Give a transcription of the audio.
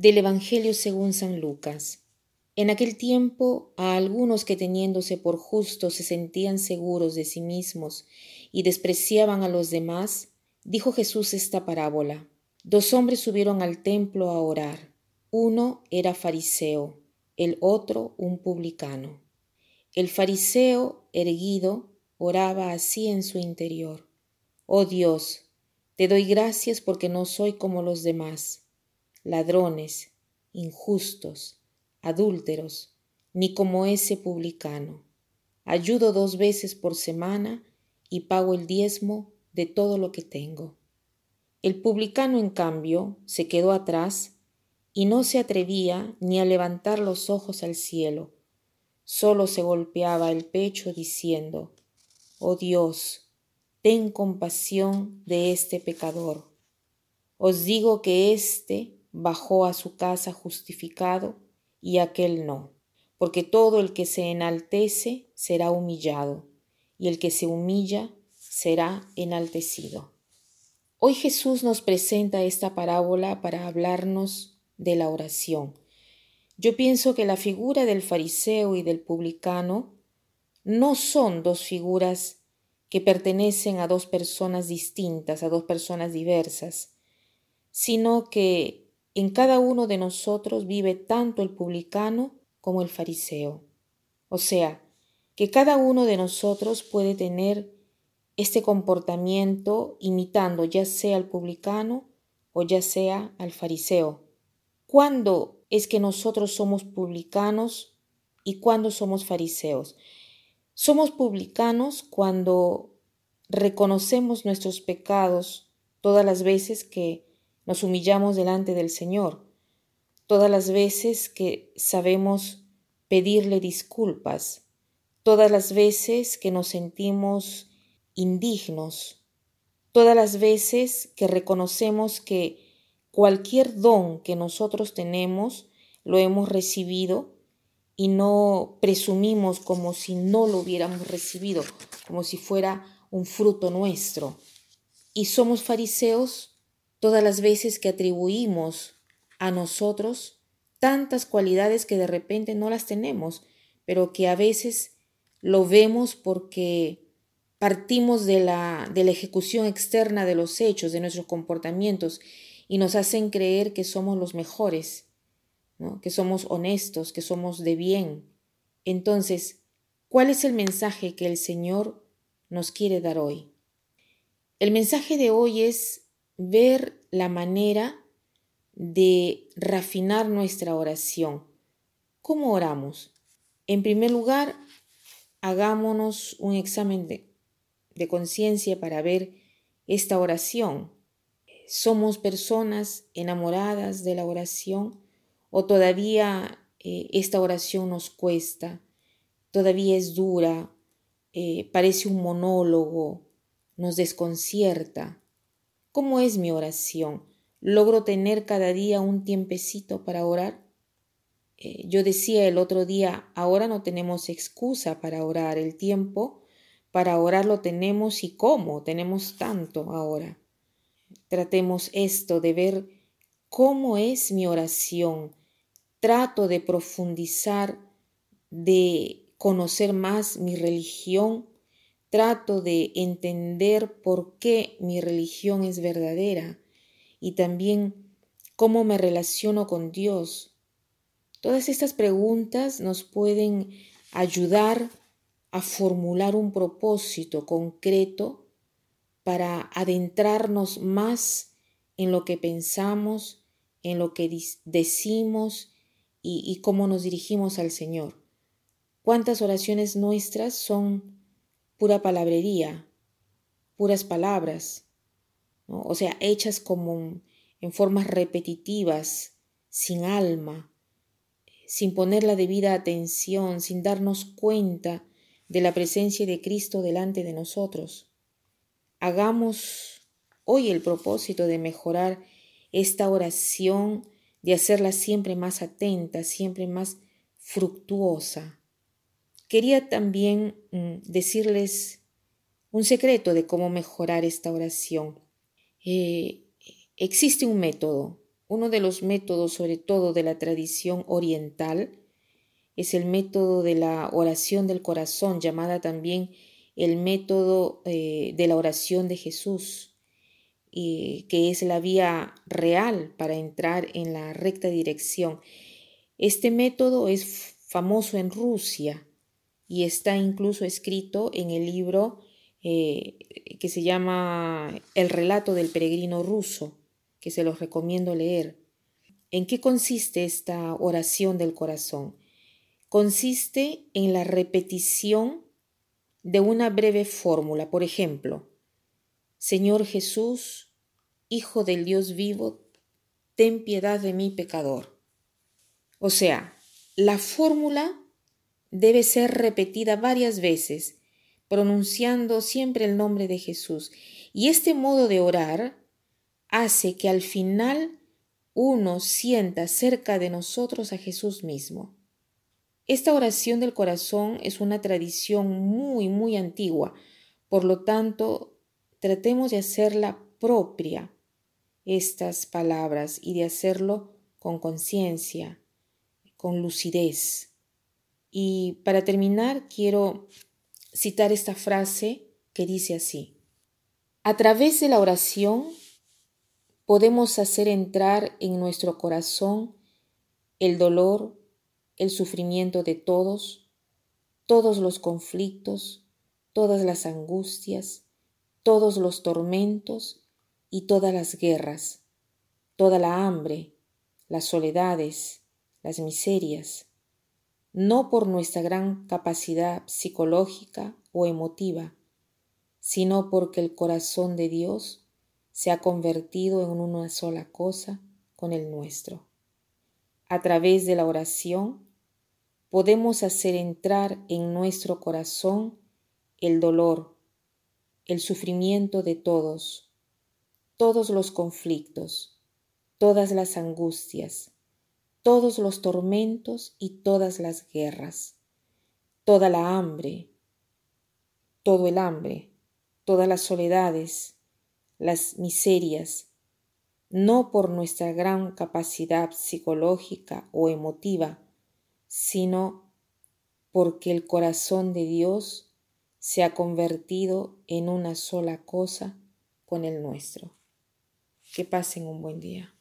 Del Evangelio según San Lucas. En aquel tiempo, a algunos que teniéndose por justos se sentían seguros de sí mismos y despreciaban a los demás, dijo Jesús esta parábola. Dos hombres subieron al templo a orar. Uno era fariseo, el otro un publicano. El fariseo, erguido, oraba así en su interior. Oh Dios, te doy gracias porque no soy como los demás, ladrones, injustos, adúlteros, ni como ese publicano. Ayudo dos veces por semana y pago el diezmo de todo lo que tengo. El publicano, en cambio, se quedó atrás y no se atrevía ni a levantar los ojos al cielo, solo se golpeaba el pecho diciendo, Oh Dios, ten compasión de este pecador. Os digo que éste bajó a su casa justificado y aquel no, porque todo el que se enaltece será humillado, y el que se humilla será enaltecido. Hoy Jesús nos presenta esta parábola para hablarnos de la oración. Yo pienso que la figura del fariseo y del publicano no son dos figuras que pertenecen a dos personas distintas, a dos personas diversas, sino que en cada uno de nosotros vive tanto el publicano como el fariseo. O sea, que cada uno de nosotros puede tener este comportamiento imitando ya sea al publicano o ya sea al fariseo. ¿Cuándo es que nosotros somos publicanos y cuándo somos fariseos? Somos publicanos cuando reconocemos nuestros pecados todas las veces que nos humillamos delante del Señor, todas las veces que sabemos pedirle disculpas, todas las veces que nos sentimos indignos, todas las veces que reconocemos que cualquier don que nosotros tenemos lo hemos recibido y no presumimos como si no lo hubiéramos recibido, como si fuera un fruto nuestro. Y somos fariseos todas las veces que atribuimos a nosotros tantas cualidades que de repente no las tenemos, pero que a veces lo vemos porque partimos de la, de la ejecución externa de los hechos, de nuestros comportamientos, y nos hacen creer que somos los mejores que somos honestos, que somos de bien. Entonces, ¿cuál es el mensaje que el Señor nos quiere dar hoy? El mensaje de hoy es ver la manera de refinar nuestra oración. ¿Cómo oramos? En primer lugar, hagámonos un examen de, de conciencia para ver esta oración. ¿Somos personas enamoradas de la oración? o todavía eh, esta oración nos cuesta, todavía es dura, eh, parece un monólogo, nos desconcierta. ¿Cómo es mi oración? ¿Logro tener cada día un tiempecito para orar? Eh, yo decía el otro día, ahora no tenemos excusa para orar, el tiempo para orar lo tenemos y cómo, tenemos tanto ahora. Tratemos esto de ver cómo es mi oración, trato de profundizar, de conocer más mi religión, trato de entender por qué mi religión es verdadera y también cómo me relaciono con Dios. Todas estas preguntas nos pueden ayudar a formular un propósito concreto para adentrarnos más en lo que pensamos, en lo que decimos y, cómo nos dirigimos al Señor. ¿Cuántas oraciones nuestras son pura palabrería, puras palabras, o sea, hechas como en formas repetitivas, sin alma, sin poner la debida atención, sin darnos cuenta de la presencia de Cristo delante de nosotros. Hagamos hoy el propósito de mejorar esta oración de hacerla siempre más atenta, siempre más fructuosa. Quería también mm, decirles un secreto de cómo mejorar esta oración. Eh, existe un método, uno de los métodos, sobre todo de la tradición oriental, es el método de la oración del corazón, llamada también el método eh, de la oración de Jesús, que es la vía real para entrar en la recta dirección. Este método es famoso en Rusia y está incluso escrito en el libro eh, que se llama El relato del peregrino ruso, que se los recomiendo leer. ¿En qué consiste esta oración del corazón? Consiste en la repetición de una breve fórmula. Por ejemplo, Señor Jesús, Hijo del Dios vivo, ten piedad de mí pecador. O sea, la fórmula debe ser repetida varias veces pronunciando siempre el nombre de Jesús. Y este modo de orar hace que al final uno sienta cerca de nosotros a Jesús mismo. Esta oración del corazón es una tradición muy, muy antigua, por lo tanto, tratemos de hacerla propia, estas palabras, y de hacerlo con conciencia, con lucidez. Y para terminar, quiero citar esta frase que dice así. A través de la oración podemos hacer entrar en nuestro corazón el dolor, el sufrimiento de todos, todos los conflictos, todas las angustias, todos los tormentos y todas las guerras, toda la hambre, las soledades, las miserias, no por nuestra gran capacidad psicológica o emotiva, sino porque el corazón de Dios se ha convertido en una sola cosa con el nuestro. A través de la oración podemos hacer entrar en nuestro corazón el dolor, el sufrimiento de todos, todos los conflictos, todas las angustias, todos los tormentos y todas las guerras, toda la hambre, todo el hambre, todas las soledades, las miserias, no por nuestra gran capacidad psicológica o emotiva, sino porque el corazón de Dios se ha convertido en una sola cosa con el nuestro. Que pasen un buen día.